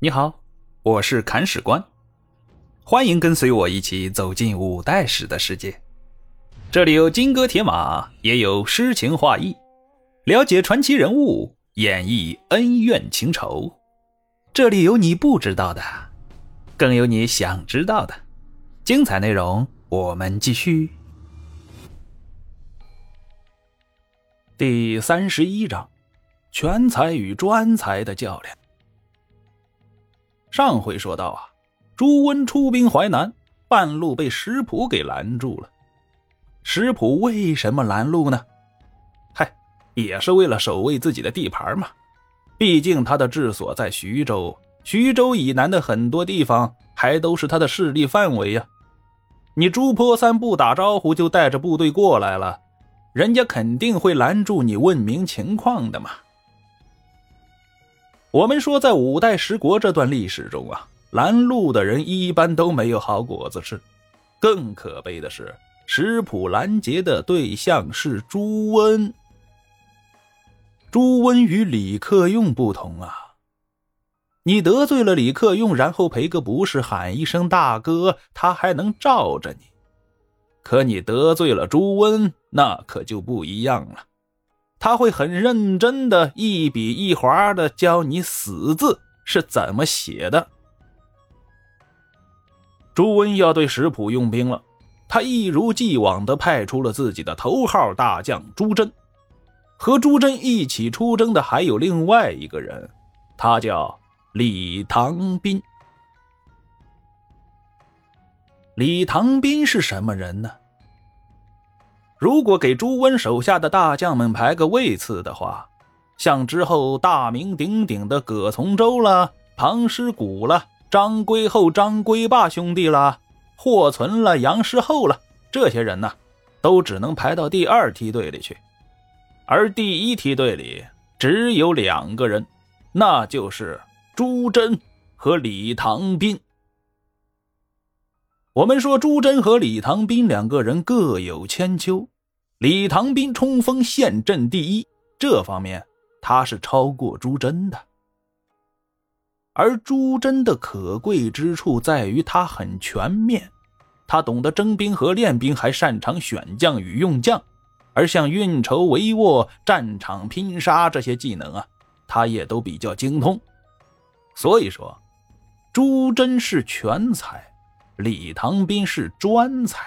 你好，我是砍史官，欢迎跟随我一起走进五代史的世界。这里有金戈铁马，也有诗情画意，了解传奇人物，演绎恩怨情仇。这里有你不知道的，更有你想知道的。精彩内容，我们继续。第三十一章：全才与专才的较量。上回说到啊，朱温出兵淮南，半路被石普给拦住了。石普为什么拦路呢？嗨，也是为了守卫自己的地盘嘛。毕竟他的治所在徐州，徐州以南的很多地方还都是他的势力范围呀。你朱坡三不打招呼就带着部队过来了，人家肯定会拦住你问明情况的嘛。我们说，在五代十国这段历史中啊，拦路的人一般都没有好果子吃。更可悲的是，石普拦截的对象是朱温。朱温与李克用不同啊，你得罪了李克用，然后赔个不是，喊一声大哥，他还能罩着你。可你得罪了朱温，那可就不一样了。他会很认真的一笔一划的教你死字是怎么写的。朱温要对石普用兵了，他一如既往的派出了自己的头号大将朱桢，和朱桢一起出征的还有另外一个人，他叫李唐斌。李唐斌是什么人呢？如果给朱温手下的大将们排个位次的话，像之后大名鼎鼎的葛从周了、庞师古了、张归厚、张归霸兄弟了、霍存了、杨师厚了，这些人呢，都只能排到第二梯队里去。而第一梯队里只有两个人，那就是朱桢和李唐斌。我们说朱桢和李唐斌两个人各有千秋，李唐斌冲锋陷阵第一，这方面他是超过朱桢的。而朱桢的可贵之处在于他很全面，他懂得征兵和练兵，还擅长选将与用将，而像运筹帷幄、战场拼杀这些技能啊，他也都比较精通。所以说，朱桢是全才。李唐斌是专才，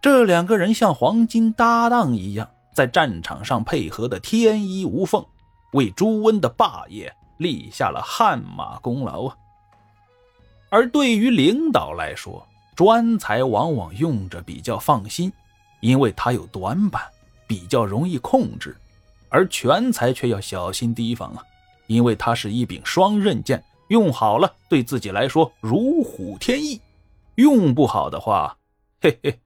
这两个人像黄金搭档一样，在战场上配合的天衣无缝，为朱温的霸业立下了汗马功劳啊。而对于领导来说，专才往往用着比较放心，因为他有短板，比较容易控制；而全才却要小心提防啊，因为他是一柄双刃剑。用好了，对自己来说如虎添翼；用不好的话，嘿嘿，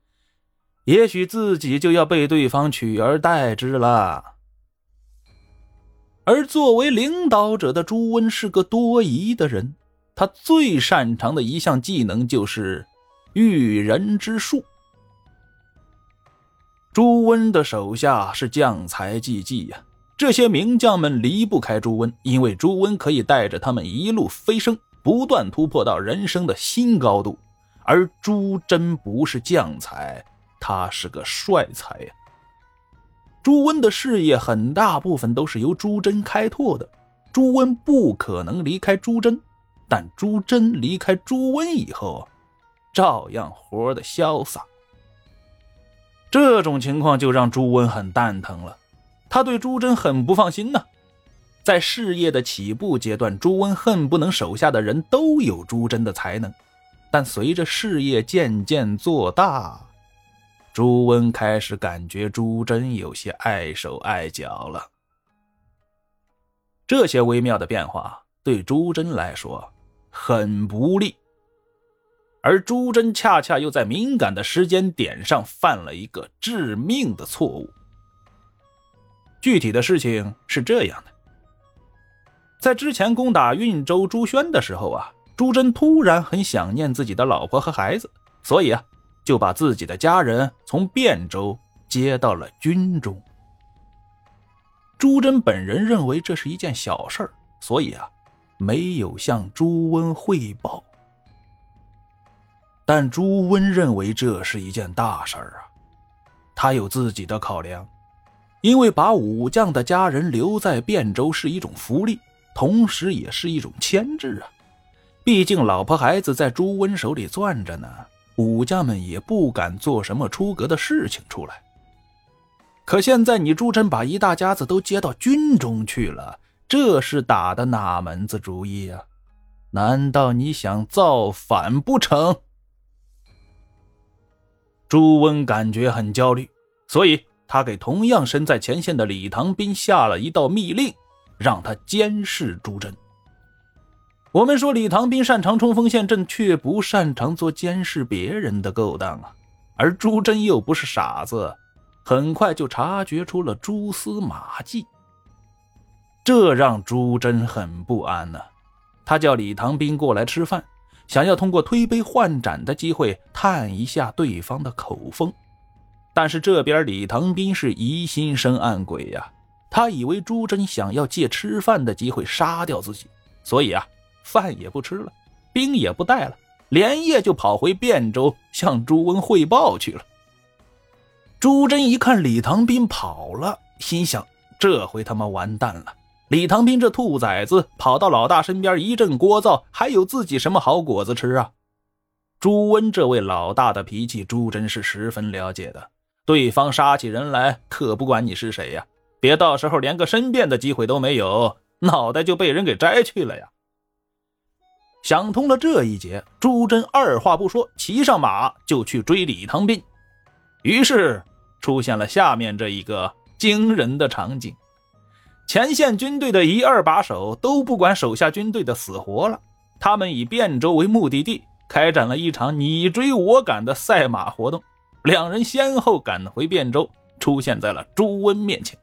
也许自己就要被对方取而代之了。而作为领导者的朱温是个多疑的人，他最擅长的一项技能就是驭人之术。朱温的手下是将才济济呀。这些名将们离不开朱温，因为朱温可以带着他们一路飞升，不断突破到人生的新高度。而朱桢不是将才，他是个帅才呀。朱温的事业很大部分都是由朱桢开拓的，朱温不可能离开朱桢，但朱桢离开朱温以后，照样活得潇洒。这种情况就让朱温很蛋疼了。他对朱桢很不放心呢，在事业的起步阶段，朱温恨不能手下的人都有朱桢的才能。但随着事业渐渐做大，朱温开始感觉朱桢有些碍手碍脚了。这些微妙的变化对朱桢来说很不利，而朱桢恰恰又在敏感的时间点上犯了一个致命的错误。具体的事情是这样的，在之前攻打运州朱宣的时候啊，朱桢突然很想念自己的老婆和孩子，所以啊，就把自己的家人从汴州接到了军中。朱桢本人认为这是一件小事儿，所以啊，没有向朱温汇报。但朱温认为这是一件大事儿啊，他有自己的考量，因为把武将的家人留在汴州是一种福利，同时也是一种牵制啊。毕竟老婆孩子在朱温手里攥着呢，武将们也不敢做什么出格的事情出来。可现在你朱桢把一大家子都接到军中去了，这是打的哪门子主意啊？难道你想造反不成？朱温感觉很焦虑，所以他给同样身在前线的李唐斌下了一道密令，让他监视朱桢。我们说李唐斌擅长冲锋陷阵，却不擅长做监视别人的勾当啊，而朱桢又不是傻子。很快就察觉出了蛛丝马迹，这让朱桢很不安呢。他叫李唐斌过来吃饭，想要通过推杯换盏的机会探一下对方的口风。但是这边李唐斌是疑心生暗鬼呀，他以为朱桢想要借吃饭的机会杀掉自己，所以啊，饭也不吃了，兵也不带了，连夜就跑回汴州向朱温汇报去了。朱桢一看李唐斌跑了，心想：这回他妈完蛋了！李唐斌这兔崽子跑到老大身边一阵聒噪，还有自己什么好果子吃啊？朱温这位老大的脾气，朱桢是十分了解的。对方杀起人来，可不管你是谁呀，别到时候连个申辩的机会都没有，脑袋就被人给摘去了呀！想通了这一节，朱桢二话不说，骑上马就去追李唐斌。于是。出现了下面这一个惊人的场景：前线军队的一二把手都不管手下军队的死活了，他们以汴州为目的地，开展了一场你追我赶的赛马活动。两人先后赶回汴州，出现在了朱温面前。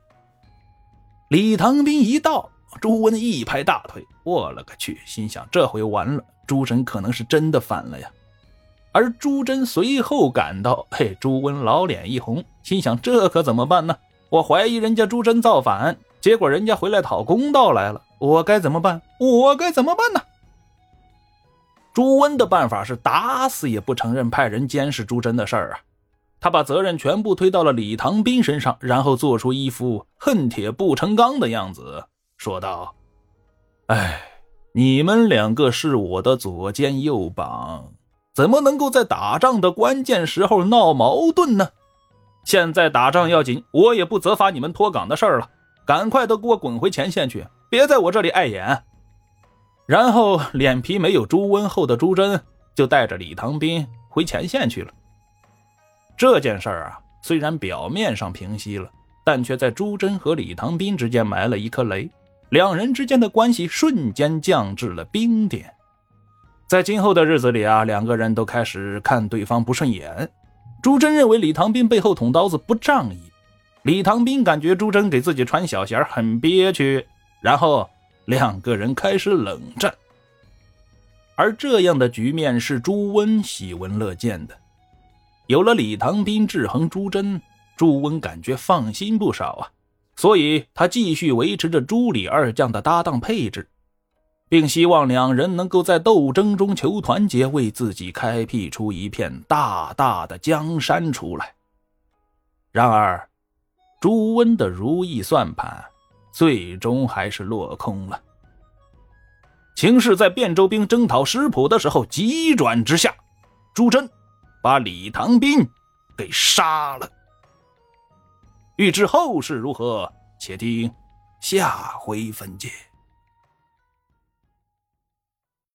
李唐斌一到，朱温一拍大腿：“我勒个去！”心想：这回完了，朱神可能是真的反了呀。而朱桢随后赶到，嘿，朱温老脸一红，心想：这可怎么办呢？我怀疑人家朱桢造反，结果人家回来讨公道来了，我该怎么办？我该怎么办呢？朱温的办法是打死也不承认派人监视朱桢的事儿啊！他把责任全部推到了李唐斌身上，然后做出一副恨铁不成钢的样子，说道：“哎，你们两个是我的左肩右膀。”怎么能够在打仗的关键时候闹矛盾呢？现在打仗要紧，我也不责罚你们脱岗的事儿了，赶快都给我滚回前线去，别在我这里碍眼。然后脸皮没有朱温厚的朱桢就带着李唐斌回前线去了。这件事儿啊，虽然表面上平息了，但却在朱桢和李唐斌之间埋了一颗雷，两人之间的关系瞬间降至了冰点。在今后的日子里啊，两个人都开始看对方不顺眼。朱桢认为李唐斌背后捅刀子不仗义，李唐斌感觉朱桢给自己穿小鞋很憋屈，然后两个人开始冷战。而这样的局面是朱温喜闻乐见的，有了李唐斌制衡朱桢，朱温感觉放心不少啊，所以他继续维持着朱李二将的搭档配置。并希望两人能够在斗争中求团结，为自己开辟出一片大大的江山出来。然而，朱温的如意算盘最终还是落空了。情势在汴州兵征讨石浦的时候急转直下，朱桢把李唐斌给杀了。欲知后事如何，且听下回分解。